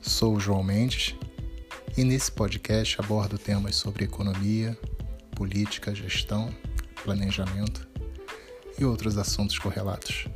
Sou o João Mendes e nesse podcast abordo temas sobre economia, política, gestão, planejamento e outros assuntos correlatos.